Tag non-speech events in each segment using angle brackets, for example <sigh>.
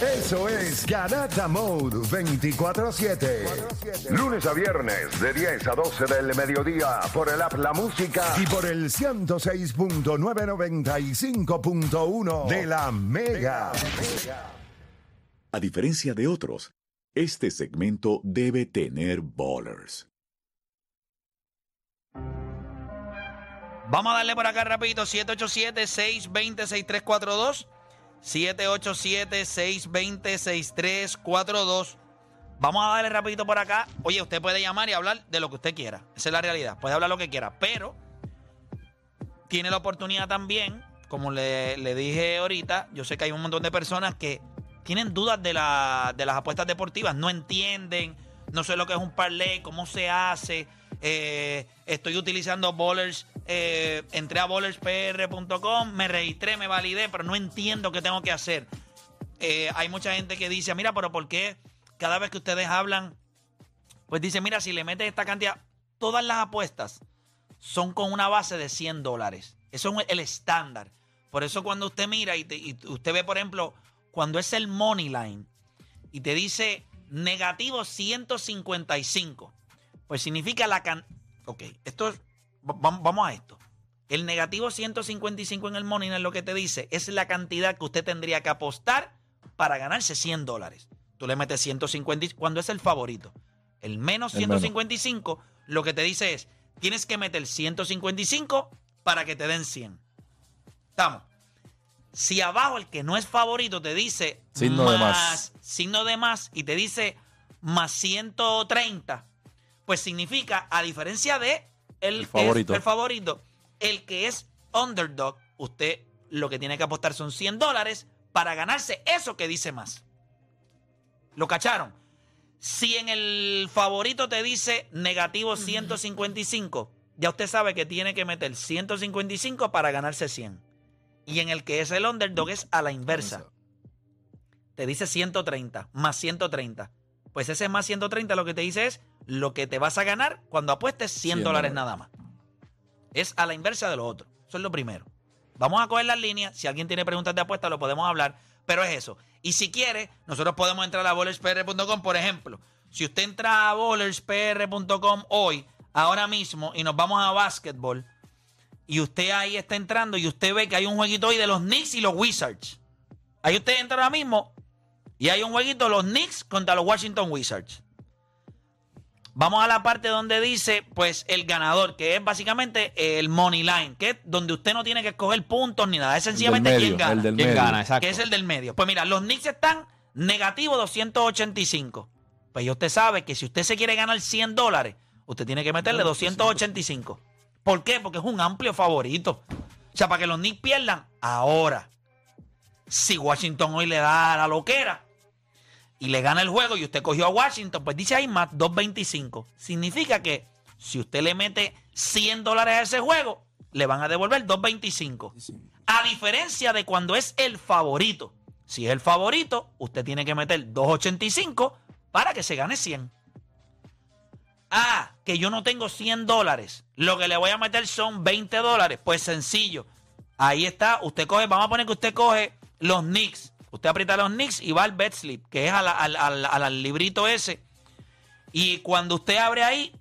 Eso es Garata Mode 24-7. Lunes a viernes de 10 a 12 del mediodía por el app La Música y por el 106.995.1 de la Mega. A diferencia de otros, este segmento debe tener ballers. Vamos a darle por acá rapidito, 787-620-6342. 787-620-6342. Vamos a darle rapidito por acá. Oye, usted puede llamar y hablar de lo que usted quiera. Esa es la realidad. Puede hablar lo que quiera. Pero tiene la oportunidad también, como le, le dije ahorita, yo sé que hay un montón de personas que tienen dudas de, la- de las apuestas deportivas. No entienden, no sé lo que es un parlay, cómo se hace. Eh, estoy utilizando Bowlers, eh, entré a bowlerspr.com, me registré, me validé, pero no entiendo qué tengo que hacer. Eh, hay mucha gente que dice, mira, pero ¿por qué cada vez que ustedes hablan, pues dice, mira, si le metes esta cantidad, todas las apuestas son con una base de 100 dólares. Eso es el estándar. Por eso cuando usted mira y, y usted ve, por ejemplo, cuando es el money line y te dice negativo 155, pues significa la can... Ok, esto es- va- va- vamos a esto. El negativo 155 en el money line lo que te dice es la cantidad que usted tendría que apostar para ganarse 100 dólares. Tú le metes 150 cuando es el favorito. El menos El menos. 155 lo que te dice es, tienes que meter 155 para que te den 100. Estamos. Si abajo el que no es favorito te dice Signo de más. signo de más y te dice más 130, pues significa, a diferencia de el, El favorito. el favorito, el que es underdog, usted lo que tiene que apostar son 100 dólares para ganarse eso que dice más. ¿Lo cacharon? Si en el favorito te dice negativo 155, ya usted sabe que tiene que meter 155 para ganarse 100. Y en el que es el underdog es a la inversa. Te dice 130, más 130. Pues ese más 130 lo que te dice es lo que te vas a ganar cuando apuestes 100 100 dólares dólares. nada más. Es a la inversa de lo otro. Eso es lo primero. Vamos a coger las líneas. Si alguien tiene preguntas de apuesta, lo podemos hablar. Pero es eso. Y si quiere, nosotros podemos entrar a bowlerspr.com, por ejemplo. Si usted entra a bowlerspr.com hoy, ahora mismo, y nos vamos a básquetbol, y usted ahí está entrando y usted ve que hay un jueguito hoy de los Knicks y los Wizards. Ahí usted entra ahora mismo y hay un jueguito los Knicks contra los Washington Wizards. Vamos a la parte donde dice, pues, el ganador, que es básicamente el money line, que es donde usted no tiene que escoger puntos ni nada. Es sencillamente medio, quién gana. el del ¿Quién medio. gana? Exacto. Que es el del medio. Pues mira, los Knicks están negativo 285. Pues ya usted sabe que si usted se quiere ganar 100 dólares, usted tiene que meterle 285. ¿Por qué? Porque es un amplio favorito. O sea, para que los Knicks pierdan, ahora. Si Washington hoy le da la loquera y le gana el juego y usted cogió a Washington, pues dice ahí más 225. Significa que si usted le mete 100 dólares a ese juego, le van a devolver 225. A diferencia de cuando es el favorito. Si es el favorito, usted tiene que meter 285 para que se gane 100. Ah, que yo no tengo 100 dólares. Lo que le voy a meter son 20 dólares. Pues sencillo. Ahí está. Usted coge, vamos a poner que usted coge los Knicks. Usted aprieta los Knicks y va al bet slip, que es al, al- al- al librito ese. Y cuando usted abre ahí,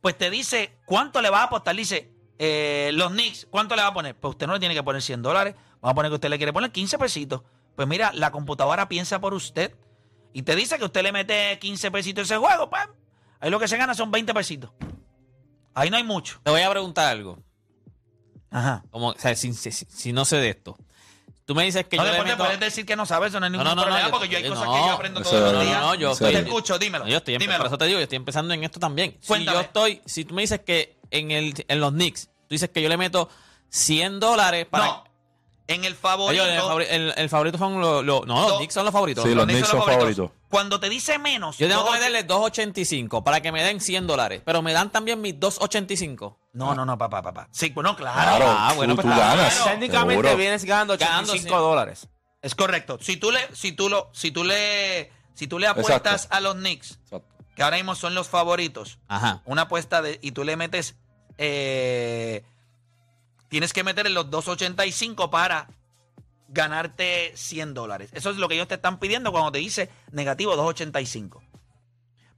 pues te dice cuánto le va a apostar. Dice, eh, los Knicks, ¿cuánto le va a poner? Pues usted no le tiene que poner 100 dólares. Vamos a poner que usted le quiere poner 15 pesitos. Pues mira, la computadora piensa por usted. Y te dice que usted le mete 15 pesitos a ese juego. Pues ahí lo que se gana son 20 pesitos. Ahí no hay mucho. Te voy a preguntar algo. Ajá. Como, o sea, si, si- si no sé de esto. Tú me dices que No, yo le te meto... puedes decir que no sabes, eso no hay ningún no, no, problema, porque yo hay cosas que yo aprendo todos los días. no, yo Te estoy- escucho, dímelo. Yo estoy, dímelo. por eso te digo, yo estoy empezando en esto también. Si Cuéntame. yo estoy, si tú me dices que en, el, en los Knicks, tú dices que yo le meto 100 dólares para... No, en el favorito. Oye, el, favori- el- el favorito son los... los- no, los. Knicks son los favoritos. Sí, los Knicks Knicks son los favoritos. Cuando te dice menos. Yo tengo que dos- meterle 2.85 para que me den 100 dólares. Pero me dan también mis 2.85. No, no, no, papá, papá. Sí, bueno, claro. Claro, Ah, bueno, tú, pues tú claro. ganas. Técnicamente seguro. vienes ganando Ganando 85 cien. dólares. Es correcto. Si tú le, si tú lo, si tú le, si tú le apuestas Exacto. a los Knicks, Exacto. que ahora mismo son los favoritos, Ajá. una apuesta de, y tú le metes, eh, tienes que meterle los 2.85 para ganarte 100 dólares. Eso es lo que ellos te están pidiendo cuando te dice negativo 285.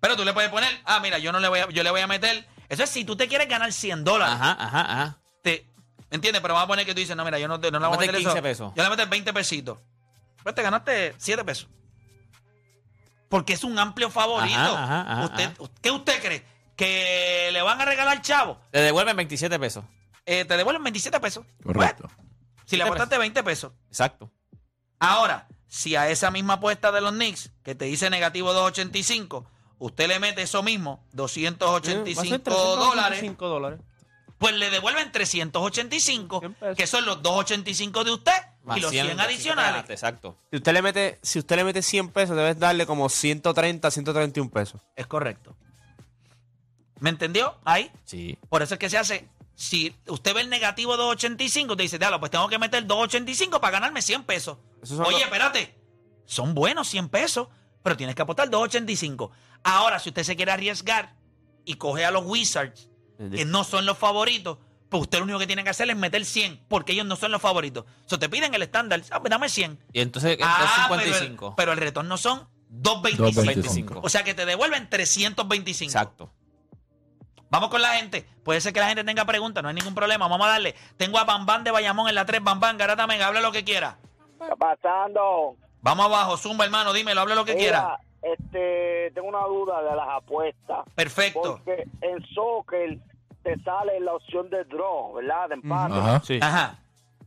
Pero tú le puedes poner, ah, mira, yo no le voy a, yo le voy a meter. Eso es si tú te quieres ganar 100 dólares. Ajá, ajá, ajá. Te, ¿Entiendes? Pero vamos a poner que tú dices, no, mira, yo no, no le voy a Mete meter 15 eso. pesos. Yo le voy a meter 20 pesitos. Pues te ganaste 7 pesos. Porque es un amplio favorito. Ajá, ajá, ajá, usted. ¿Qué usted cree? ¿Que le van a regalar chavo? Te devuelven 27 pesos. Eh, te devuelven 27 pesos. Correcto. Pues, si le apostaste 20 pesos. Exacto. Ahora, si a esa misma apuesta de los Knicks, que te dice negativo 285, usted le mete eso mismo, 285 dólares, 5 dólares. pues le devuelven 385, 100 pesos. que son los 285 de usted Más y los 100, así que adicionales. ganaste, Exacto. Si usted le mete, si usted le mete 100 pesos, debes darle como 130, 131 pesos. Es correcto. ¿Me entendió? Ahí. Sí. Por eso es que se hace. Si usted ve el negativo 285, te dice, diablo, pues tengo que meter 285 para ganarme 100 pesos. Oye, los- espérate. Son buenos 100 pesos, pero tienes que apostar 285. Ahora, si usted se quiere arriesgar y coge a los Wizards, que no son los favoritos, pues usted lo único que tiene que hacer es meter 100, porque ellos no son los favoritos. O sea, te piden el estándar, ah, pues dame 100. Y entonces, Ah, pero el, 255. pero el retorno son 225. 225. O sea que te devuelven 325. Exacto. Vamos con la gente. Puede ser que la gente tenga preguntas, no hay ningún problema. Vamos a darle. Tengo a Bambán de Bayamón en la 3. Bambán, Garata Mega, hable lo que quiera. está pasando? Vamos abajo, Zumba, hermano, dímelo, hable lo que quiera. Este, tengo una duda de las apuestas. Perfecto. Porque en soccer te sale la opción de draw, ¿verdad? De empate. Ajá. Sí. Ajá.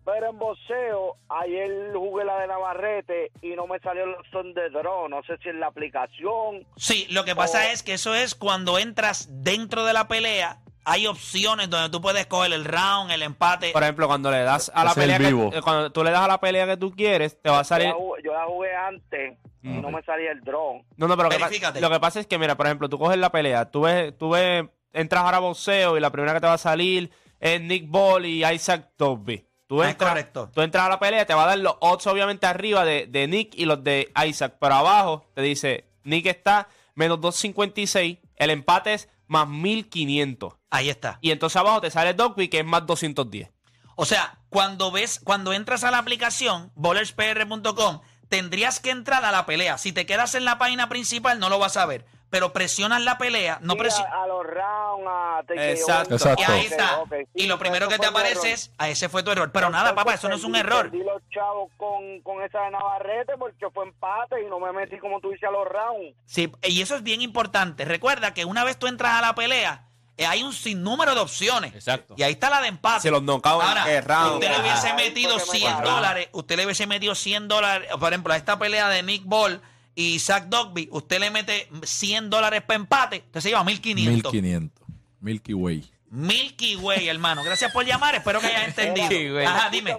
Pero en boxeo, ayer jugué la de Navarrete y no me salió la opción de draw. No sé si en la aplicación. Sí, lo que pasa es que eso es cuando entras dentro de la pelea. Hay opciones donde tú puedes coger el round, el empate. Por ejemplo, cuando le das a la es el pelea vivo. que, eh, cuando tú le das a la pelea que tú quieres, te va a Yo salir la, jugué, yo la jugué antes y no me salía el draw. No, no, pero lo que, pa- Verifícate. lo que pasa es que, mira, por ejemplo, tú coges la pelea, tú ves, tú ves, entras ahora a boxeo y la primera que te va a salir es Nick Ball y Isaac Toby. Tú Ah, entras, correcto. tú entras a la pelea, te va a dar los odds obviamente arriba de, de Nick y los de Isaac, pero abajo te dice, Nick está menos 256, el empate es más 1500. Ahí está. Y entonces abajo te sale Dogby que es más 210. O sea, cuando ves, cuando entras a la aplicación, bowlerspr.com, tendrías que entrar a la pelea. Si te quedas en la página principal, no lo vas a ver. Pero presionas la pelea, no Sí, presionas. a, a los rounds, a. Exacto. Exacto. Y ahí está. sí, y lo primero que te aparece error. es, a ese fue tu error. Pero nada, papá, eso no es un error. Perdí los chavos con, con esa de Navarrete porque fue empate y no me metí como tú dices a los rounds. Sí, y eso es bien importante. Recuerda que una vez tú entras a la pelea, eh, hay un sinnúmero de opciones. Exacto. Y ahí está la de empate. Si los knockouts Ahora, round. usted le hubiese metido Ahí fue que me 100 cuadró. dólares, usted le hubiese metido 100 dólares, por ejemplo, a esta pelea de Nick Ball y Zach Dogby, usted le mete 100 dólares para empate, usted se lleva 1500. 1500. Milky Way. Milky Way, hermano. Gracias por llamar, espero que hayas entendido. Milky Way. Ajá, dime.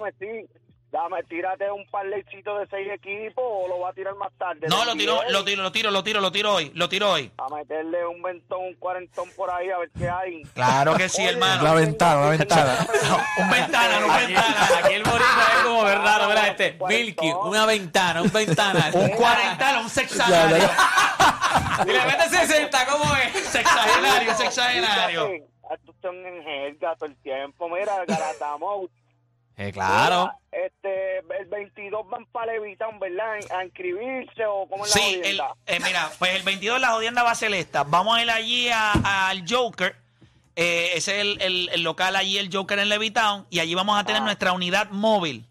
Dame, tírate un parleycito de seis equipos o lo va a tirar más tarde. No, lo tiro, lo tiro, lo tiro, lo tiro, lo tiro hoy, lo tiro hoy. A meterle un ventón, un cuarentón por ahí a ver qué hay. Claro que sí, Oye, hermano. La ventana, la ventana. <laughs> un ventana, no un ventana. aquí el boricua es como ver raro, ¿verdad? Este, Milky, una ventana, un ventana. <laughs> Un cuarentano, un sexagenario. Y le mete 60, ¿cómo es? <laughs> Sexagenario, sexagenario. Tú estás en jerga todo el tiempo. Mira, Garatamo. Eh, claro. Este, el 22 van para Levitown, ¿verdad? A inscribirse o cómo es la Sí, el, jodienda? eh, mira, pues el 22 la jodienda va a ser esta. Vamos a ir allí a- al Joker. Eh, ese es el, el- el local allí, el Joker en Levitown. Y allí vamos a tener Ah. nuestra unidad móvil.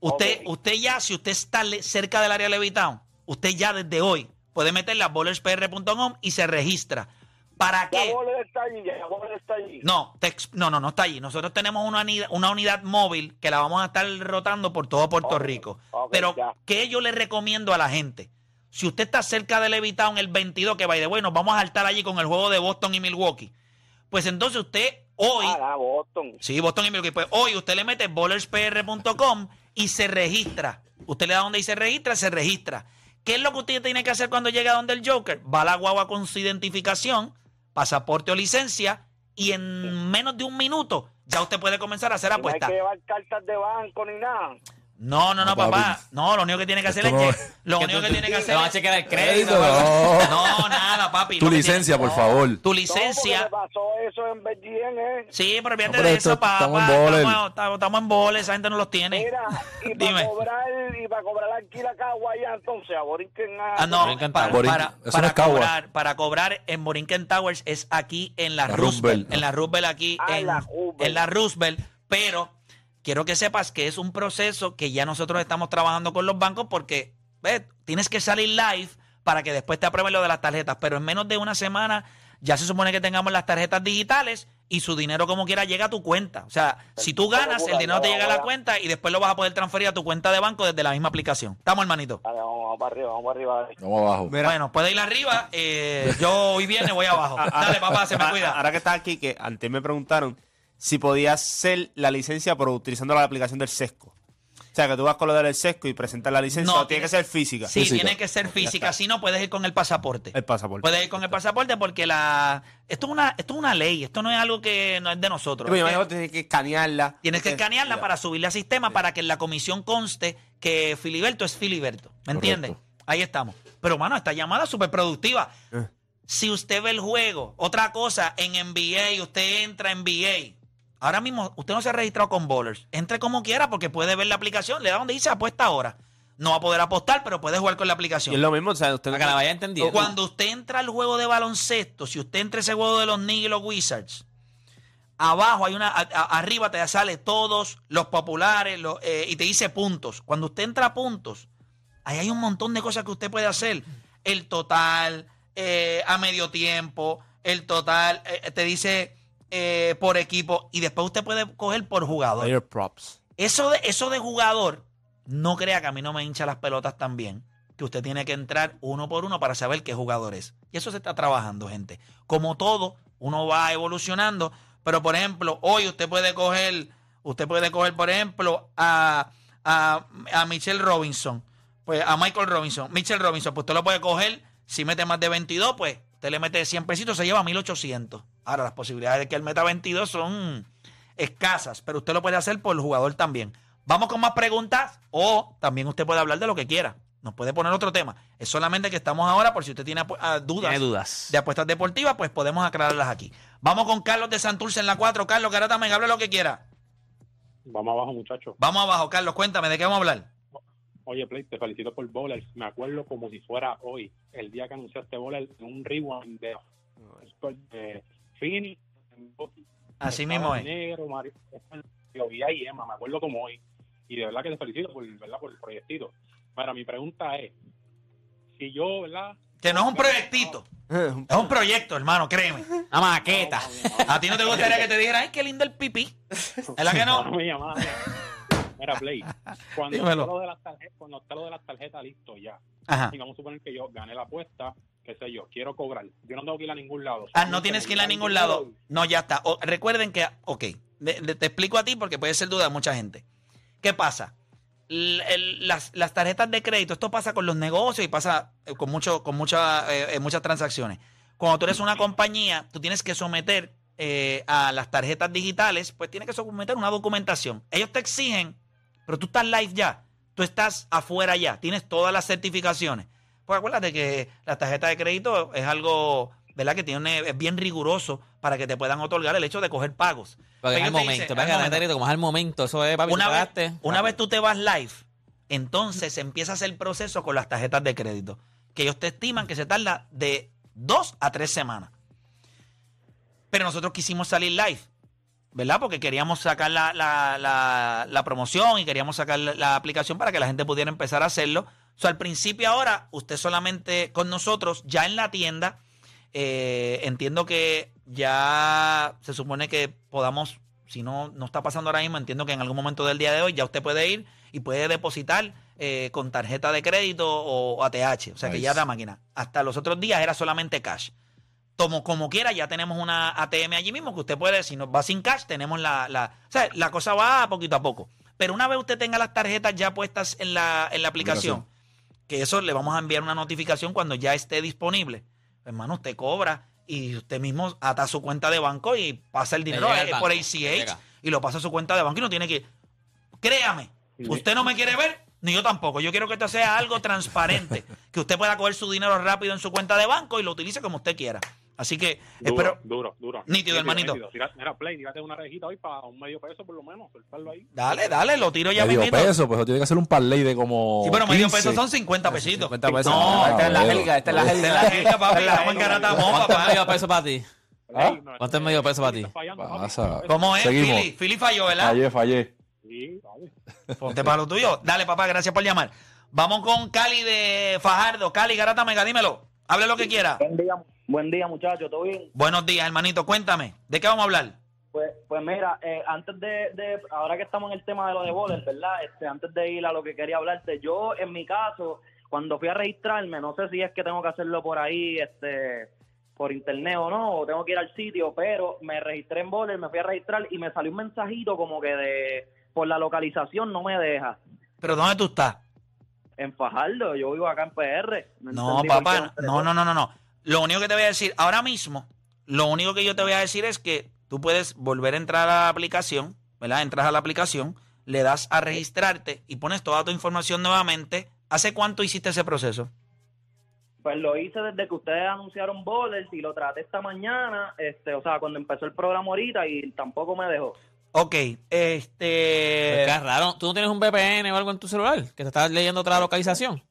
Usted, Ok. usted ya, si usted está le- cerca del área de Levitown, usted ya desde hoy puede meterle a bowlerspr.com y se registra. ¿Para qué? Boller está allí, ya Boller está allí. No, te no, no, no está allí. Nosotros tenemos una unidad, una unidad móvil que la vamos a estar rotando por todo Puerto Rico. Pero, ya. ¿qué yo le recomiendo a la gente? Si usted está cerca de Levitown el 22, que vaya de bueno, vamos a saltar allí con el juego de Boston y Milwaukee. Pues entonces usted hoy, Ah, Boston. sí, Boston y Milwaukee, pues hoy usted le mete bowlerspr.com y se registra. Usted le da donde dice registra, se registra. ¿Qué es lo que usted tiene que hacer cuando llega donde el Joker? Va a la guagua con su identificación, pasaporte o licencia y en menos de un minuto ya usted puede comenzar a hacer No hay apuestas. que llevar cartas de banco ni nada. No, no, no, papá. No, lo único que tiene que hacer es Esto no- que. <laughs> Lo Que único tú- que tiene que te hacer van a es. chequear el crédito. No. No, <laughs> nada, papi. Tu Lo que licencia, tiene- por favor. Tu No, porque licencia. me pasó eso en BGN, ¿eh? Sí, pero fíjate No, pero de esto- eso, papá. estamos en boles. Estamos, estamos- estamos en boles, esa gente no los tiene. Mira, <laughs> y Dime. para cobrar, y para cobrar aquí la cagua entonces, a Borinquen a... Ah, no, Borinquen para, para, Borinquen- eso para no es Cagua. cobrar, para cobrar en Borinquen Towers es aquí en la, La Roosevelt, Roosevelt. en la Roosevelt aquí Ah, en, la Roosevelt. en la Roosevelt, pero quiero que sepas que es un proceso que ya nosotros estamos trabajando con los bancos porque ¿ves? tienes que salir live para que después te aprueben lo de las tarjetas, pero en menos de una semana ya se supone que tengamos las tarjetas digitales y su dinero como quiera llega a tu cuenta. O sea, si tú ganas, el dinero te llega a la cuenta y después lo vas a poder transferir a tu cuenta de banco desde la misma aplicación. ¿Estamos, hermanito? Dale, vamos, vamos para arriba, vamos para arriba. Vamos abajo. Bueno, puede ir arriba. eh, yo hoy viene, voy abajo. Dale, papá, se me cuida. Ahora que estás aquí, que antes me preguntaron si podías hacer la licencia por utilizando la aplicación del SESCO. O sea, que tú vas con lo del SESCO y presentas la licencia, No, o tiene que ser física. Sí, Física. tiene que ser física. Si no, puedes ir con el pasaporte. El pasaporte. Puedes ir con el pasaporte porque la esto es una esto es una ley. Esto no es algo que no es de nosotros. Pero yo Es me que imagino que tienes que escanearla. Tienes que escanearla ya. para subirla al sistema para que en la comisión conste que Filiberto es Filiberto. ¿Me entiendes? Ahí estamos. Pero, mano, esta llamada es súper productiva. Eh. Si usted ve el juego, otra cosa, en NBA, usted entra en NBA. Ahora mismo, usted no se ha registrado con Bowlers. Entre como quiera porque puede ver la aplicación. Le da donde dice apuesta ahora. No va a poder apostar, pero puede jugar con la Y aplicación. es lo mismo, o sea, usted Para que la vaya entendiendo. Cuando usted entra al juego de baloncesto, si usted entra a ese juego de los Knicks y los Wizards, abajo hay una, a- a- arriba te sale todos los populares los, eh, y te dice puntos. Cuando usted entra a puntos, ahí hay un montón de cosas que usted puede hacer. El total, eh, a medio tiempo, el total, eh, te dice eh, por equipo y después usted puede coger por jugador. Player props. Eso de, eso de jugador, no crea que a mí no me hincha las pelotas también. Que usted tiene que entrar uno por uno para saber qué jugador es. Y eso se está trabajando, gente. Como todo, uno va evolucionando. Pero, por ejemplo, hoy usted puede coger, usted puede coger, por ejemplo, a, a, a Michelle Robinson. Pues a Michael Robinson. Michelle Robinson, pues usted lo puede coger. Si mete más de 22, pues usted le mete 100 pesitos, se lleva 1800. Ahora, las posibilidades de que él meta 22 son escasas, pero usted lo puede hacer por el jugador también. Vamos con más preguntas o también usted puede hablar de lo que quiera. Nos puede poner otro tema. Es solamente que estamos ahora por si usted tiene ah, dudas, Tiene dudas. de apuestas deportivas, pues podemos aclararlas aquí. Vamos con Carlos de Santurce en la 4. Carlos, Garata, me hable lo que quiera. Vamos abajo, muchachos. Vamos abajo, Carlos, cuéntame, ¿de qué vamos a hablar? Oye, Play, te felicito por Bowlers. Me acuerdo como si fuera hoy, el día que anunciaste Bowlers, en un rewind de, de Phoenix. Así mismo es. Negro, Mario, lo vi ahí, Emma, me acuerdo como hoy. Y de verdad que te felicito por, ¿verdad? por el proyectito. Ahora, mi pregunta es, si yo, ¿verdad? Que no es un proyectito, es un proyecto, hermano, créeme. Una maqueta. A ti no te gustaría que te dijera, ay, qué lindo el pipí. ¿Es la que no? <laughs> Mira, Play, cuando está, lo de las tarjetas, cuando está lo de las tarjetas listo ya, Ajá. y vamos a suponer que yo gané la apuesta, qué sé yo, quiero cobrar. Yo no tengo que ir a ningún lado. Ah, no tienes que ir a ningún lado. No, ya está. O- recuerden que, ok, de- de- te explico a ti porque puede ser duda de mucha gente. ¿Qué pasa? L- el- las, las tarjetas de crédito, esto pasa con los negocios y pasa eh, con, mucho, con mucha, eh, eh, muchas transacciones. Cuando tú eres una compañía, tú tienes que someter eh, a las tarjetas digitales, pues tienes que someter una documentación. Ellos te exigen, pero tú estás live ya, tú estás afuera ya, tienes todas las certificaciones. Pues acuérdate que la tarjeta de crédito es algo, ¿verdad? Que tiene, es bien riguroso para que te puedan otorgar el hecho de coger pagos. Porque es al momento. al momento. tarjeta, como es al momento. Eso es, papi, Una vez, pagaste. una vez tú te vas live, entonces empieza a hacer el proceso con las tarjetas de crédito, que ellos te estiman que se tarda de dos a tres semanas. Pero nosotros quisimos salir live, ¿verdad? Porque queríamos sacar la, la- la- la promoción y queríamos sacar la aplicación para que la gente pudiera empezar a hacerlo. O sea, al principio ahora, usted solamente con nosotros, ya en la tienda, eh, entiendo que ya se supone que podamos, si no, no está pasando ahora mismo, entiendo que en algún momento del día de hoy ya usted puede ir y puede depositar eh, con tarjeta de crédito o ATH. O sea, que ya la máquina. Hasta los otros días era solamente cash. Como, como quiera, ya tenemos una ATM allí mismo que usted puede, si no va sin cash, tenemos la, la. O sea, la cosa va poquito a poco. Pero una vez usted tenga las tarjetas ya puestas en la, en la aplicación, que eso le vamos a enviar una notificación cuando ya esté disponible. Hermano, usted cobra y usted mismo ata su cuenta de banco y pasa el dinero eh, banco, por ACH y lo pasa a su cuenta de banco y no tiene que. Créame, Usted no me quiere ver, ni yo tampoco. Yo quiero que esto sea algo transparente. <laughs> que usted pueda coger su dinero rápido en su cuenta de banco y lo utilice como usted quiera. Así que Duro, espero. duro, duro. Nítido, hermanito. Tira- Mira, Play, tírate una rejita hoy para un medio peso por lo menos, soltarlo ahí. Dale, dale, lo tiro ya Medio mismito. peso, pues tiene que hacer un parlay de como. Sí, pero medio 15. peso son 50 pesitos. 50 pesos. No, Ah, esta es la jerga, esta es la esta es la jerga, papi. Estamos en Garatamón, ¿Cuánto es papá. medio peso para ti? No, ¿Cuánto es medio peso para ti? Pasa. ¿Cómo es, Seguimos. Philly? Philly falló, ¿verdad? Fallé, fallé. Sí, vale. Ponte para lo tuyo. Dale, papá, gracias por llamar. Vamos con Cali de Fajardo. Cali, Garata Mega, dímelo. Hable lo que quiera. Buen día, buen día muchachos, ¿todo bien? Buenos días, hermanito. Cuéntame. ¿De qué vamos a hablar? Pues, pues mira, eh, antes de, de- ahora que estamos en el tema de lo de bowler, ¿verdad? Este, antes de ir a lo que quería hablarte, yo en mi caso, cuando fui a registrarme, no sé si es que tengo que hacerlo por ahí, este, por internet o no, o tengo que ir al sitio, pero me registré en bowler, me fui a registrar y me salió un mensajito como que de, por la localización no me deja. ¿Pero dónde tú estás? En Fajardo, yo vivo acá en PR. No, papá. No, no, no, no, no. Lo único que te voy a decir, ahora mismo, lo único que yo te voy a decir es que tú puedes volver a entrar a la aplicación, ¿verdad? Entras a la aplicación, le das a registrarte y pones toda tu información nuevamente. ¿Hace cuánto hiciste ese proceso? Pues lo hice desde que ustedes anunciaron Bowlers y lo traté esta mañana, este, o sea, cuando empezó el programa ahorita y tampoco me dejó. Ok, Es este... que es raro. ¿Tú no tienes un VPN o algo en tu celular? Que te estás leyendo otra localización.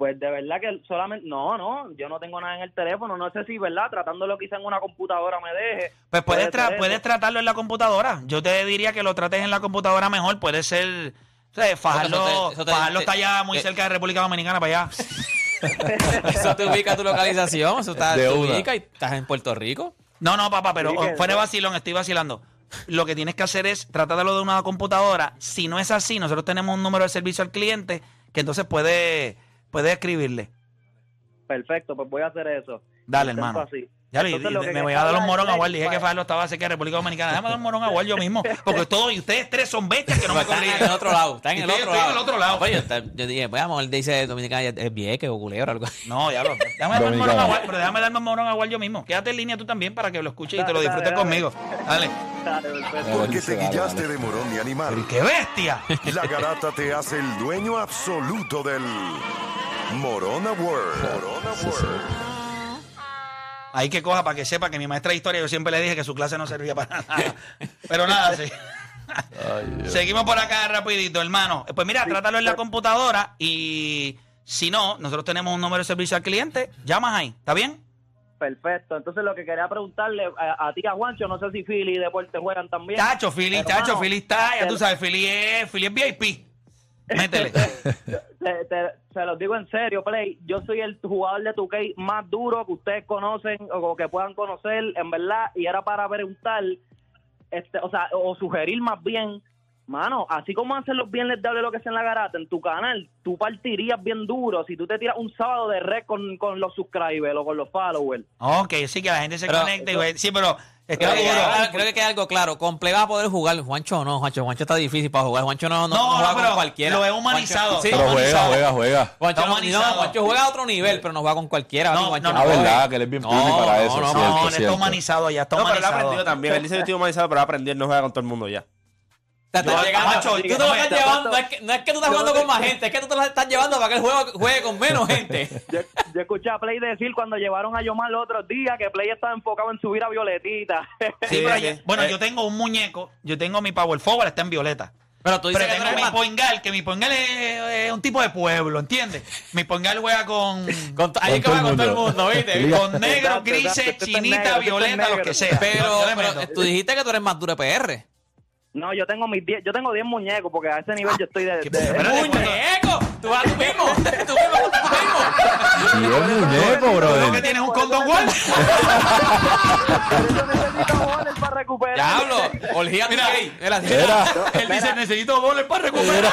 Pues de verdad que solamente, no, no, yo no tengo nada en el teléfono, no sé si, ¿verdad? Tratándolo quizá en una computadora me deje. Pues puedes, Puede tra- puedes tratarlo en la computadora. Yo te diría que lo trates en la computadora mejor. Puede ser... O sea, Fajardo, Eso te- eso te- Fajardo te- está ya muy te- cerca de República Dominicana para allá. <laughs> Eso te ubica tu localización. Eso está, De te una. ubica y estás en Puerto Rico. No, no, papá, pero Sí, que- fuera de vacilón, estoy vacilando. Lo que tienes que hacer es tratarlo de una computadora. Si no es así, nosotros tenemos un número de servicio al cliente que entonces puede, puede escribirle. Perfecto, pues voy a hacer eso. Dale, Intento hermano. así. Ya le Entonces, me voy a dar un morón a Wall. Dije que pues, Fajardo estaba cerca de República Dominicana. Déjame dar un morón a Wall yo mismo. <laughs> Porque todo, y ustedes tres son bestias que no <laughs> me Están en corrigen. el otro lado. Están en el otro lado. en el otro lado. Oye, está- yo dije, pues, a lo mejor dice Dominicana es Vieques o Culebra o algo así. No, ya lo. Déjame darme un morón a Wall, pero déjame darme un morón a Wall yo mismo. Quédate en línea tú también para que lo escuches y te lo disfrutes conmigo. Dale. Porque te guillaste de morón y animal. ¡Qué bestia! La garata te hace el dueño absoluto del Morona World. Morona World. Ahí que coja para que sepa que mi maestra de historia yo siempre le dije que su clase no servía para nada. Pero nada, sí. Seguimos por acá rapidito, hermano. Pues mira, trátalo en la computadora y si no, nosotros tenemos un número de servicio al cliente, llamas ahí, ¿está bien? Perfecto. Entonces lo que quería preguntarle a, a ti, a Juancho, no sé si Philly y Deporte juegan también. Chacho, Philly, chacho, Philly está, ya tú sabes, Philly es, Philly es VIP. Métele. <laughs> te- te- se los digo en serio, Play. Yo soy el jugador de 2K más duro que ustedes conocen o que puedan conocer, en verdad. Y era para preguntar, este, o sea, o sugerir más bien, mano, así como hacen los viernes de lo que es en la garata, en tu canal, tú partirías bien duro si tú te tiras un sábado de red con, con los subscribers o con los followers. ok, sí que la gente se Pero- conecte. y ve- sí, pero está Creo que, duro. queda- creo que queda algo claro. Con Play vas a poder jugar. Juancho no, Juancho. Juancho está difícil para jugar. Juancho no, no, No, no juega no, pero con cualquiera. lo he humanizado. Juancho, sí, Pero juega, humanizado. juega, juega. Juancho, no, humanizado. no, Juancho juega a otro nivel, pero no juega con cualquiera. No, Juancho no, Ah, no. verdad, que él es bien No, para no, eso. no, cierto, No, él está humanizado ya, está No, pero él ha aprendido también. Él dice que estoy humanizado, pero ha aprendido, él no juega con todo el mundo ya. Te estás No, llegando- Juancho, tú que te no lo me- estás llevando. No es, que, no es que tú estás jugando con más gente, es que tú te lo estás llevando para que el juego juegue con menos <laughs> gente. Yo, yo escuché a Play decir cuando llevaron a Yomar los otros días que Play estaba enfocado en subir a Violetita. Sí, <laughs> pero yo- bueno, Eh. yo tengo un muñeco, yo tengo mi Power Forward, está en violeta. Pero tú dices Pero que tengo mi poingal, que mi poingal es, es un tipo de pueblo, ¿entiendes? Mi poingal juega con, <laughs> Con, ahí Con que el con todo el mundo. ¿viste? Con negro, grises, este chinita, negro, este violeta, lo negro. que sea. Pero, pero tú dijiste que tú eres más duro de PR. No, yo tengo mis 10, yo tengo 10 muñecos porque a ese nivel yo estoy de... ¿Qué- de- pero- ¡Muñeco! ¡Tú vas tú mismo! <laughs> ¡Tú mismo! Y es muñeco, ¿Tú que brother. tienes un condón wall? Para recuperar. ¡Diablo! ¡Orgía tu Mira. Mira. Él dice, necesito goles para recuperar. <laughs>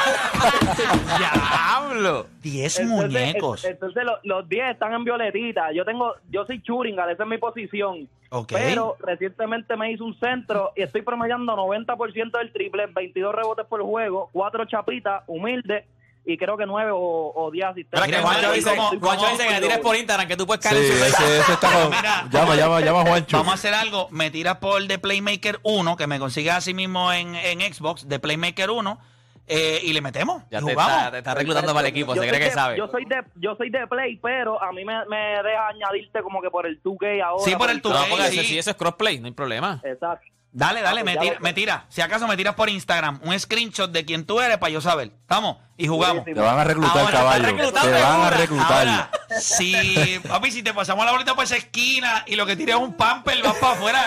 ¡Diablo! 10 Entonces, muñecos. en- Entonces los, los 10 están en violetita. Yo tengo, yo soy Churinga, esa es mi posición. Pero recientemente me hizo un centro y estoy promediando 90% del triple, 22 rebotes por juego, 4 chapitas, humilde y creo que 9 o, o 10 asistencias. Mira que Juancho ¿y dice, Juancho dice que tires por Instagram que tú puedes Sí, caer en su ese, ese está con... Mira, Llama, llama, llama a Juancho. Vamos a hacer algo. Me tiras por The Playmaker 1, que me consigas así mismo en, en Xbox, The Playmaker 1. eh, y le metemos. Ya te jugamos. está, te está reclutando para el equipo, Yo se cree que de- sabe. Yo soy de, yo soy de play, pero a mí me, me deja añadirte como que por el 2K ahora. Sí, por el No, 2K, porque sí. si eso es crossplay, no hay problema. Exacto. Dale, dale, Ah, me pues ya tira, me tira. Si acaso me tiras por Instagram un screenshot de quién tú eres para yo saber. ¿Estamos? Y jugamos. Te van a reclutar, Ahora, caballo. te van a ahora. reclutar. Ahora, si, papi, si te pasamos la bolita por esa esquina y lo que tires es un pamper, vas para afuera.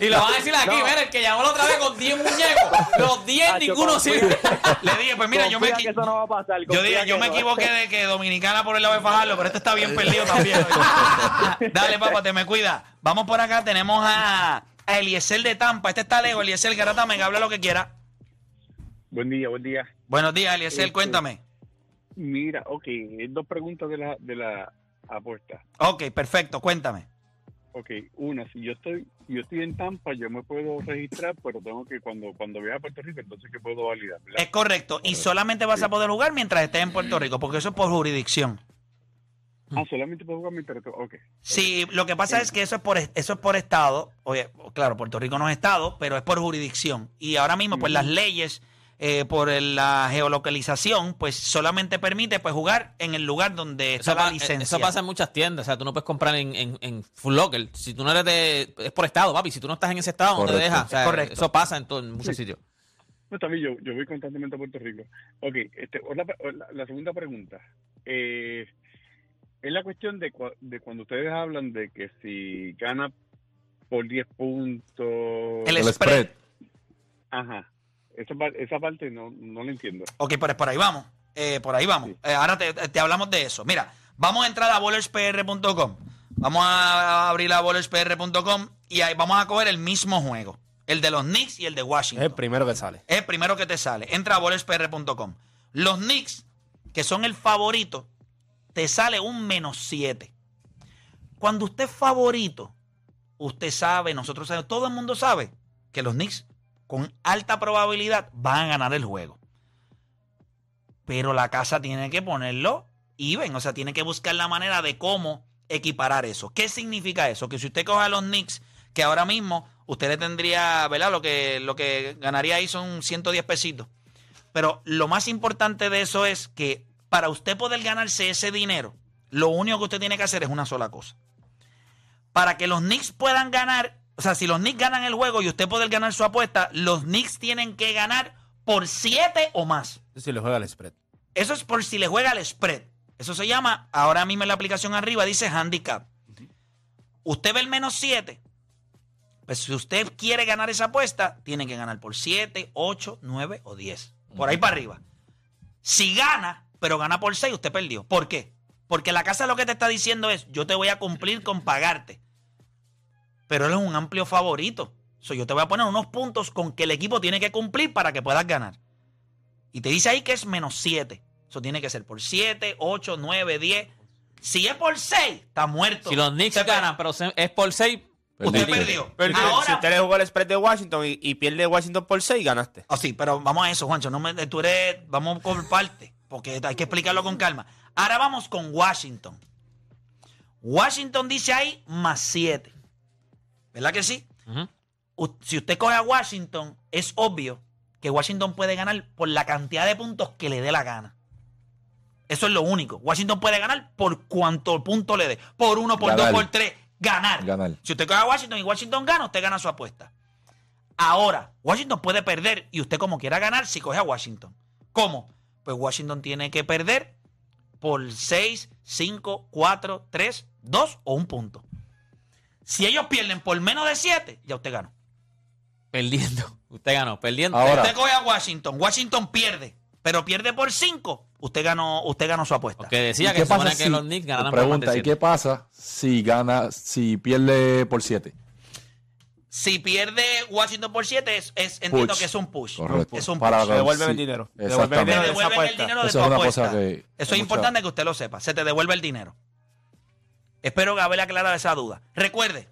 Y lo van a decir aquí, mira, el que llamó la otra vez con 10 muñecos. Los 10, Hacho, ninguno sirve. Le dije, pues mira, yo me, que eso no va a pasar. yo, dije, yo me no. equivoqué de que Dominicana por el lado de Fajardo, pero este está bien perdido también. <laughs> Dale, papá, te me cuida. Vamos por acá, tenemos a, a Eliezer de Tampa. Este está lejos, Eliezer Garata, me habla lo que quiera. Buen día, buen día. Buenos días, Eliezer, Este- cuéntame. Mira, ok, dos preguntas de la, de la apuesta. Ok, perfecto, cuéntame. Ok, una, si yo estoy yo estoy en Tampa, yo me puedo registrar, pero tengo que cuando cuando viaje a Puerto Rico, entonces que puedo validar, ¿verdad? Es correcto. Y solamente vas a poder jugar mientras estés en Puerto Rico, porque eso es por jurisdicción. Ah, solamente puedo jugar mi territorio. Ok. Sí, lo que pasa es que eso es por eso es por estado. Oye, claro, Puerto Rico no es estado, pero es por jurisdicción. Y ahora mismo, pues las leyes eh, por la geolocalización, pues solamente permite pues jugar en el lugar donde está Eso, la pa- licencia. eso pasa en muchas tiendas. O sea, tú no puedes comprar en, en, en Full Locker. Si tú no eres de. Es por estado, papi. Si tú no estás en ese estado, no te Correcto. dejas. O sea, Correcto. Eso pasa en, todo, en muchos sitios. No, también yo, yo voy constantemente a Puerto Rico. Ok, este, otra- la, la segunda pregunta. Eh, es la cuestión de, cua- de cuando ustedes hablan de que si gana por 10 puntos... El El spread. spread. Ajá. Esa, esa parte no, no la entiendo. Ok, pues por ahí vamos. Eh, por ahí vamos. Sí. Eh, ahora te, te hablamos de eso. Mira, vamos a entrar a bowlerspr.com. Vamos a abrir a bowlerspr.com y ahí vamos a coger el mismo juego. El de los Knicks y el de Es Washington. el primero que sale. Es el primero que te sale. Entra a bowlerspr.com. Los Knicks, que son el favorito, te sale un menos 7. Cuando usted es favorito, usted sabe, nosotros sabemos, todo el mundo sabe que los Knicks con alta probabilidad van a ganar el juego. Pero la casa tiene que ponerlo even, o sea, tiene que buscar la manera de cómo equiparar eso. ¿Qué significa eso? Que si usted coge a los Knicks, que ahora mismo usted le tendría, ¿verdad? Lo que, lo que ganaría ahí son 110 pesitos. Pero lo más importante de eso es que para usted poder ganarse ese dinero, lo único que usted tiene que hacer es una sola cosa. Para que los Knicks puedan ganar, o sea, si los Knicks ganan el juego y usted poder ganar su apuesta, los Knicks tienen que ganar por 7 o más. Si le juega el spread. Eso es por si le juega el spread. Eso se llama, ahora mismo en la aplicación arriba dice handicap. Usted ve el menos 7. Pues si usted quiere ganar esa apuesta, tiene que ganar por 7, 8, 9 o 10. Por ahí para arriba. Si gana, pero gana por 6, usted perdió. ¿Por qué? Porque la casa lo que te está diciendo es, yo te voy a cumplir con pagarte. Pero él es un amplio favorito. So, yo te voy a poner unos puntos con que el equipo tiene que cumplir para que puedas ganar. Y te dice ahí que es menos 7. Eso tiene que ser por 7, 8, 9, 10. Si es por 6, está muerto. Si los Knicks ganan, pero es por 6. Usted perdió. Ahora, si usted le jugó el spread de Washington y, y pierde Washington por 6, ganaste. Oh, sí, pero vamos a eso, Juancho. No me, tú eres, vamos por parte, porque hay que explicarlo con calma. Ahora vamos con Washington. Washington dice ahí más 7. ¿Verdad que sí? Si usted coge a Washington, es obvio que Washington puede ganar por la cantidad de puntos que le dé la gana. Eso es lo único. Washington puede ganar por cuanto punto le dé. Por uno, por Ganar. dos, por tres. Ganar. Ganar. Si usted coge a Washington y Washington gana, usted gana su apuesta. Ahora, Washington puede perder y usted como quiera ganar si coge a Washington. ¿Cómo? Pues Washington tiene que perder por 6, 5, 4, 3, 2 o un punto. Si ellos pierden por menos de 7, ya usted ganó. Perdiendo. Usted ganó. Perdiendo. Ahora. Usted coge a Washington, Washington pierde, pero pierde por 5, usted ganó, usted ganó su apuesta. Porque decía ¿Y que qué se supone pasa que si- los Knicks ganaran por más Pregunta, de ¿y qué pasa si gana, si pierde por 7? Si pierde Washington por 7, es, es- entiendo Push. que es un push. Correcto. Es un Para push. Se devuelven sí, el dinero. Te el dinero de esa devuelven el apuesta. dinero de Eso tu es una apuesta. cosa que- Eso es mucha- importante que usted lo sepa. Se te devuelve el dinero. Espero que haberle aclarado esa duda. Recuerde.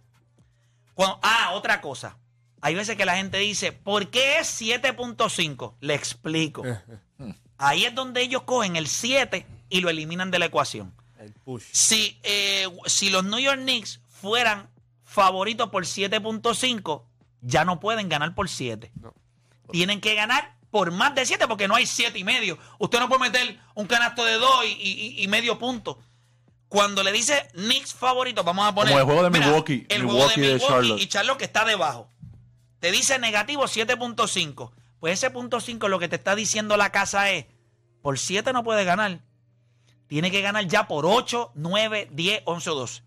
cuando- ah, otra cosa. Hay veces que la gente dice, ¿por qué es 7.5? Le explico. <laughs> Ahí es donde ellos cogen el 7 y lo eliminan de la ecuación. El push. Si, eh, si los New York Knicks fueran favoritos por 7.5, ya no pueden ganar por 7. No. Tienen que ganar por más de 7 porque no hay 7 y medio. Usted no puede meter un canasto de 2 y, y- y medio punto. Cuando le dice Knicks favorito, vamos a poner. Como el juego de mira, Milwaukee, El Milwaukee juego de Charlotte. y Charlotte que está debajo. Te dice negativo 7.5. Pues ese punto 5 lo que te está diciendo la casa es: por 7 no puede ganar. Tiene que ganar ya por 8, 9, 10, 11 o 12.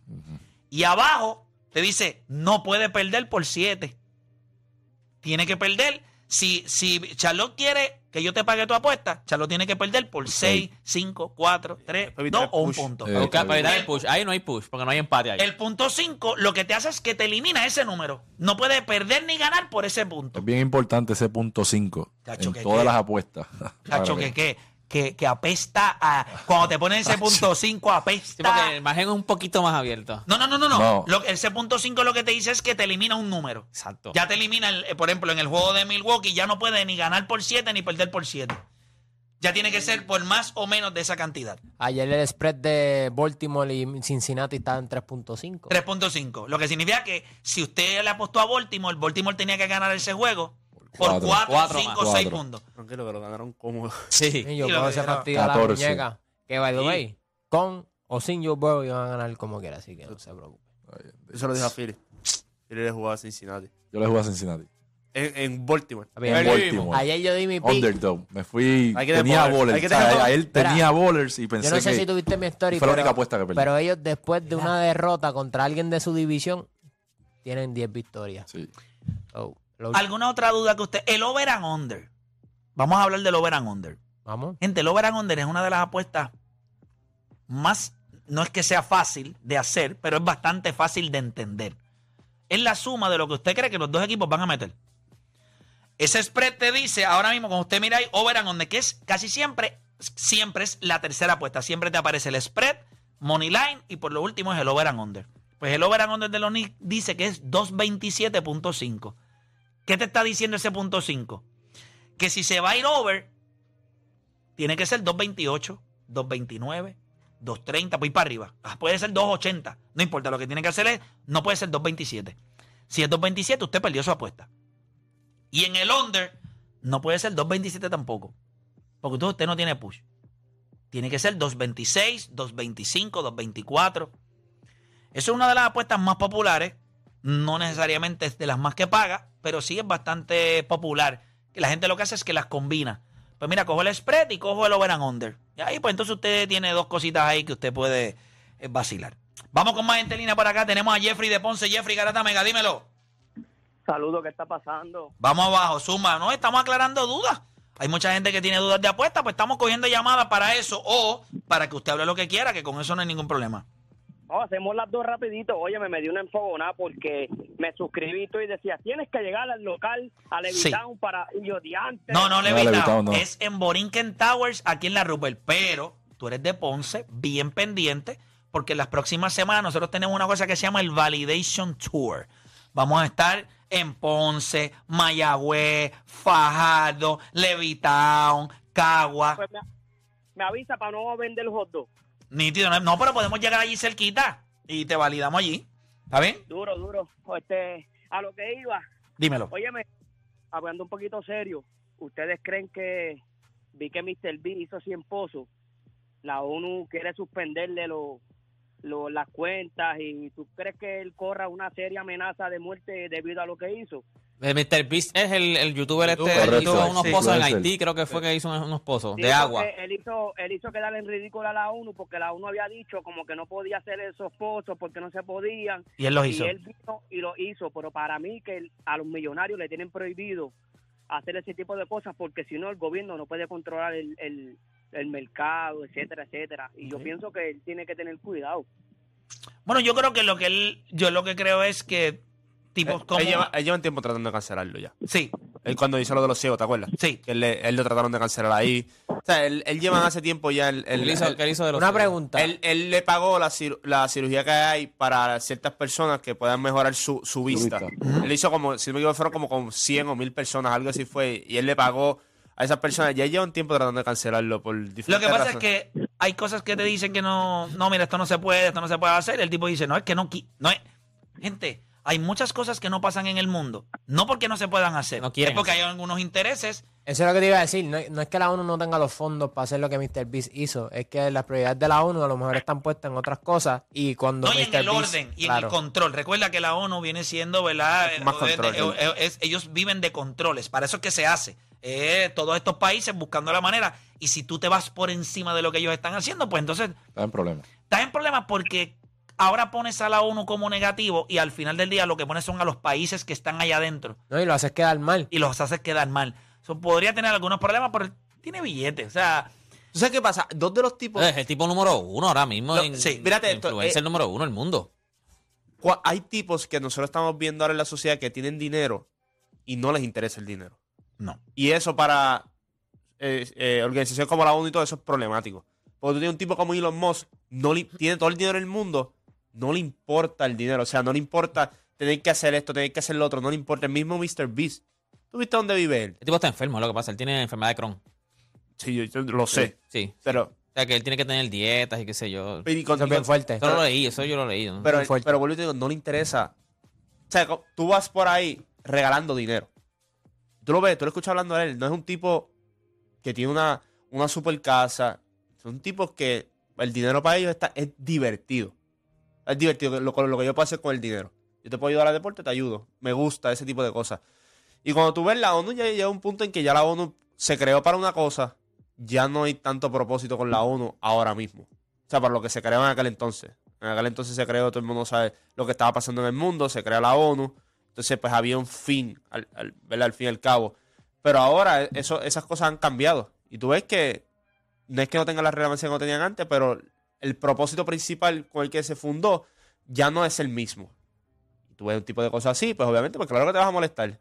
Y abajo te dice: no puede perder por 7. Tiene que perder. Si, si Charlotte quiere que yo te pague tu apuesta, Charlotte tiene que perder por 6, 5, 4, 3, Para evitar 2 el o un punto. Eh, Para buscar- para evitar El- el push. Ahí no hay push, porque no hay empate ahí. El punto 5 lo que te hace es que te elimina ese número. No puede perder ni ganar por ese punto. Es bien importante ese punto 5 Chacho, en que todas qué. las apuestas. Cacho, <laughs> Para que, que, que, que apesta a. Cuando te ponen ese <laughs> punto 5, Sí, apesta. porque el margen es un poquito más abierto. No, no, no, no. no. No. Lo- ese punto 5 lo que te dice es que te elimina un número. Exacto. Ya te elimina, el- eh, por ejemplo, en el juego de Milwaukee ya no puede ni ganar por 7 ni perder por 7. Ya tiene que ser por más o menos de esa cantidad. Ayer el spread de Baltimore y Cincinnati estaba en 3.5. 3.5. Lo que significa que si usted le apostó a Baltimore, Baltimore tenía que ganar ese juego por Cuatro. 4, Cuatro 5, más. 6 Cuatro. puntos. Tranquilo, que lo ganaron cómodo. <laughs> Sí. Y yo puedo se era fastidia la 14. muñeca. Que, by the way, con o sin Joe Burrow iban a ganar como quiera, así que no se preocupe. Eso lo dije a Philly. Philly le jugaba a Cincinnati. Yo le jugué a Cincinnati. En, en Baltimore. Papi, En ayer- Baltimore. Ayer yo di mi pick. Underdog. Me fui. Hay que tener tenía bowlers, bowlers. hay que O sea, Espera. tenía bowlers y pensé Yo no sé que si tuviste mi story, fue la pero, única apuesta que perdí. pero ellos después de una derrota contra alguien de su división tienen 10 victorias. Sí. Lo- ¿Alguna otra duda que usted? El over and under. Vamos a hablar del over and under. Vamos. Gente, el over and under es una de las apuestas más, no es que sea fácil de hacer, pero es bastante fácil de entender. Es la suma de lo que usted cree que los dos equipos van a meter. Ese spread te dice, ahora mismo, cuando usted mira ahí, over and under, que es casi siempre, siempre es la tercera apuesta. Siempre te aparece el spread, money line y por lo último es el over and under. Pues el over and under de los Knicks dice que es 227.5. ¿Qué te está diciendo ese punto 5? Que si se va a ir over, tiene que ser 228, 229, 230, pues ir para arriba. Ah, puede ser 280. No importa, lo que tiene que hacer es, no puede ser 227. Si es 227, usted perdió su apuesta. Y en el under, no puede ser 227 tampoco. Porque usted, usted no tiene push. Tiene que ser 226, 225, 224. Eso es una de las apuestas más populares. No necesariamente es de las más que paga, pero sí es bastante popular. Que la gente lo que hace es que las combina. Pues mira, cojo el spread y cojo el over and under. Y ahí, pues entonces usted tiene dos cositas ahí que usted puede eh, vacilar. Vamos con más gente en línea por acá. Tenemos a Jeffrey de Ponce. Jeffrey Garata Mega, dímelo. Saludos, ¿qué está pasando? Vamos abajo, suma. No, estamos aclarando dudas. Hay mucha gente que tiene dudas de apuesta, pues estamos cogiendo llamadas para eso o para que usted hable lo que quiera, que con eso no hay ningún problema. No, hacemos las dos rapidito. Oye, me, me dio una enfogonada porque me suscribí tú y decía, tienes que llegar al local, a Levitown para... Y yo, diante. No, no, No, Levitown. Levitown no. Es en Borinquen Towers, aquí en la Rupert. Pero tú eres de Ponce, bien pendiente, porque en las próximas semanas nosotros tenemos una cosa que se llama el Validation Tour. Vamos a estar en Ponce, Mayagüez, Fajardo, Levitown, Cagua. Pues me, me avisa para no vender hot dog. Nítido, no, no, pero podemos llegar allí cerquita y te validamos allí. ¿Está bien? Duro, duro. Este, a lo que iba. Dímelo. Óyeme, hablando un poquito serio, ¿ustedes creen que vi que Mr. B hizo 100 pozos? La ONU quiere suspenderle lo, lo- las cuentas y tú crees que él corra una seria amenaza de muerte debido a lo que hizo? Eh, Mr. Beast es el, el youtuber este que Correcto, hizo unos sí. pozos en. Haití, creo que fue que hizo unos, pozos Sí, de agua. Él hizo, él hizo quedar en ridículo a la ONU porque la ONU había dicho como que no podía hacer esos pozos porque no se podían. Y él los y hizo. él vino y lo hizo, pero para mí que el- a los millonarios le tienen prohibido hacer ese tipo de cosas porque si no el gobierno no puede controlar el, el, el mercado, etcétera, etcétera. Y yo pienso que él tiene que tener cuidado. Bueno, yo creo que lo que él, yo lo que creo es que tipos Él, como... él lleva, él lleva un tiempo tratando de cancelarlo ya. Sí, Él cuando hizo lo de los ciegos, ¿te acuerdas? sí. Que él, le- él lo trataron de cancelar ahí. O sea, él, él lleva hace tiempo ya. Él hizo, de los Una pregunta. él- él le pagó la, cir- la cirugía que hay para ciertas personas que puedan mejorar su, su vista. vista. Él hizo como, si no me equivoco, fueron como con 100 o 1000 personas, algo así fue. Y él le pagó a esas personas. Ya lleva un tiempo tratando de cancelarlo por diferentes Lo que pasa razones. es que hay cosas que te dicen que no, no, mira, esto no se puede, esto no se puede hacer. El tipo dice, no, es que no, no es. Gente, hay muchas cosas que no pasan en el mundo. No porque no se puedan hacer, No quieren es porque hay algunos intereses. Eso es lo que te iba a decir. No, no es que la ONU no tenga los fondos para hacer lo que Mr. Beast hizo. Es que las prioridades de la ONU a lo mejor están puestas en otras cosas. Y cuando No, y en el Beast- orden y en el control. Recuerda que la ONU viene siendo, ¿verdad? Más Eh, control, eh, eh, es- ellos viven de controles. Para eso es que se hace. Eh, todos estos países buscando la manera. Y si tú te vas por encima de lo que ellos están haciendo, pues entonces Está en problema. estás en problemas porque ahora pones a la ONU como negativo y al final del día lo que pones son a los países que están allá adentro No, y lo haces quedar mal. y los haces quedar mal. Eso podría tener algunos problemas, pero tiene billetes. O sea, ¿Tú sabes qué pasa? Dos de los tipos... Es el tipo número uno ahora mismo. No, en, sí, mírate esto, influencer eh, número uno del mundo. Hay tipos que nosotros estamos viendo ahora en la sociedad que tienen dinero y no les interesa el dinero. no. Y eso para eh, eh, organizaciones como la ONU y todo eso es problemático. Porque tú tienes un tipo como Elon Musk, no tiene todo el dinero del mundo, no le importa el dinero. O sea, no le importa tener que hacer esto, tener que hacer lo otro, no le importa. El mismo Mr. Beast. ¿Tú viste dónde vive él? El tipo está enfermo, es lo que pasa. Él tiene enfermedad de Crohn. Sí, yo, yo lo sé. Sí. Pero, O sea, que él tiene que tener dietas y qué sé yo. y con- Eso es bien fuerte. Eso lo leí, eso yo lo leí. ¿no? pero, pero vuelvo y te digo, no le interesa. O sea, tú vas por ahí regalando dinero. Tú lo ves, tú lo escuchas hablando de él. No es un tipo que tiene una, una super casa. Son tipos que el dinero para ellos está, es divertido. Es divertido lo, que yo hacer con el dinero. Yo te puedo ayudar al deporte, te ayudo. Me gusta ese tipo de cosas. Y cuando tú ves la ONU, ya llega un punto en que ya la ONU se creó para una cosa. Ya no hay tanto propósito con la ONU ahora mismo. O sea, para lo que se creó en aquel entonces. En aquel entonces se creó, todo el mundo sabe lo que estaba pasando en el mundo, se crea la ONU. Entonces, pues había un fin, al, al, al fin y al cabo. Pero ahora eso, esas cosas han cambiado. Y tú ves que no es que no tengan la relevancia que no tenían antes, pero el propósito principal con el que se fundó ya no es el mismo. Y tú ves un tipo de cosas así, pues obviamente, pues claro que te vas a molestar.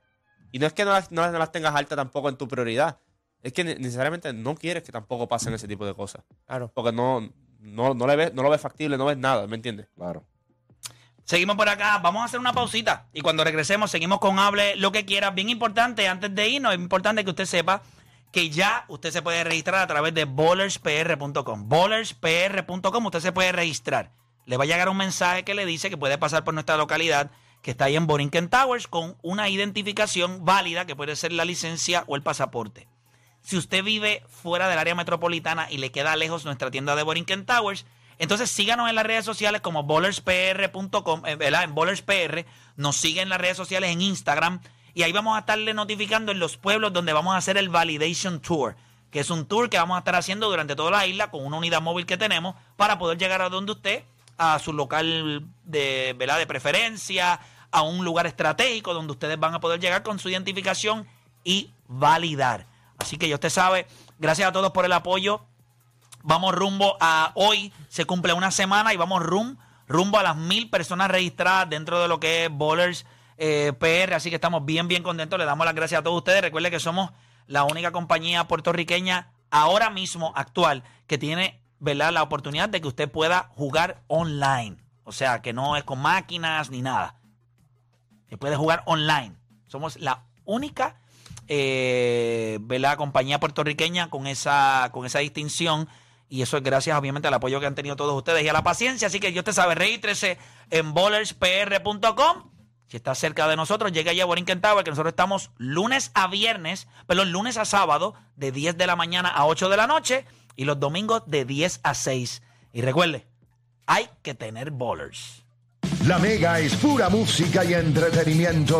Y no es que no las, no las- no las tengas altas tampoco en tu prioridad. Es que ne- necesariamente no quieres que tampoco pasen ese tipo de cosas. Claro. Porque no, no, no, le ves, no lo ves factible, no ves nada, ¿me entiendes? Claro. Seguimos por acá, vamos a hacer una pausita y cuando regresemos seguimos con Hable lo que quiera. Bien importante, antes de irnos, es importante que usted sepa que ya usted se puede registrar a través de bowlerspr.com. Bowlerspr.com, usted se puede registrar. Le va a llegar un mensaje que le dice que puede pasar por nuestra localidad, que está ahí en Borinquen Towers, con una identificación válida, que puede ser la licencia o el pasaporte. Si usted vive fuera del área metropolitana y le queda lejos nuestra tienda de Borinquen Towers, entonces síganos en las redes sociales como bowlerspr.com, eh. En bowlerspr, nos siguen en las redes sociales en Instagram y ahí vamos a estarle notificando en los pueblos donde vamos a hacer el Validation Tour, que es un tour que vamos a estar haciendo durante toda la isla con una unidad móvil que tenemos para poder llegar a donde usted, a su local de, ¿verdad? de preferencia, a un lugar estratégico donde ustedes van a poder llegar con su identificación y validar. Así que ya usted sabe, gracias a todos por el apoyo. Vamos rumbo a hoy, se cumple una semana y vamos rum, rumbo a las mil personas registradas dentro de lo que es Bowlers eh, PR. Así que estamos bien, bien contentos. Le damos las gracias a todos ustedes. Recuerde que somos la única compañía puertorriqueña ahora mismo actual que tiene ¿verdad? la oportunidad de que usted pueda jugar online. O sea, que no es con máquinas ni nada. Que puede jugar online. Somos la única eh, compañía puertorriqueña con esa, con esa distinción. Y eso es gracias, obviamente, al apoyo que han tenido todos ustedes y a la paciencia. Así que yo te sabe, regístrese en bowlerspr.com. Si está cerca de nosotros, llega allá a Borinquen Tower, que nosotros estamos lunes a viernes, perdón, lunes a sábado, de 10 de la mañana a 8 de la noche, y los domingos de 10 a 6. Y recuerde, hay que tener bowlers. La Mega es pura música y entretenimiento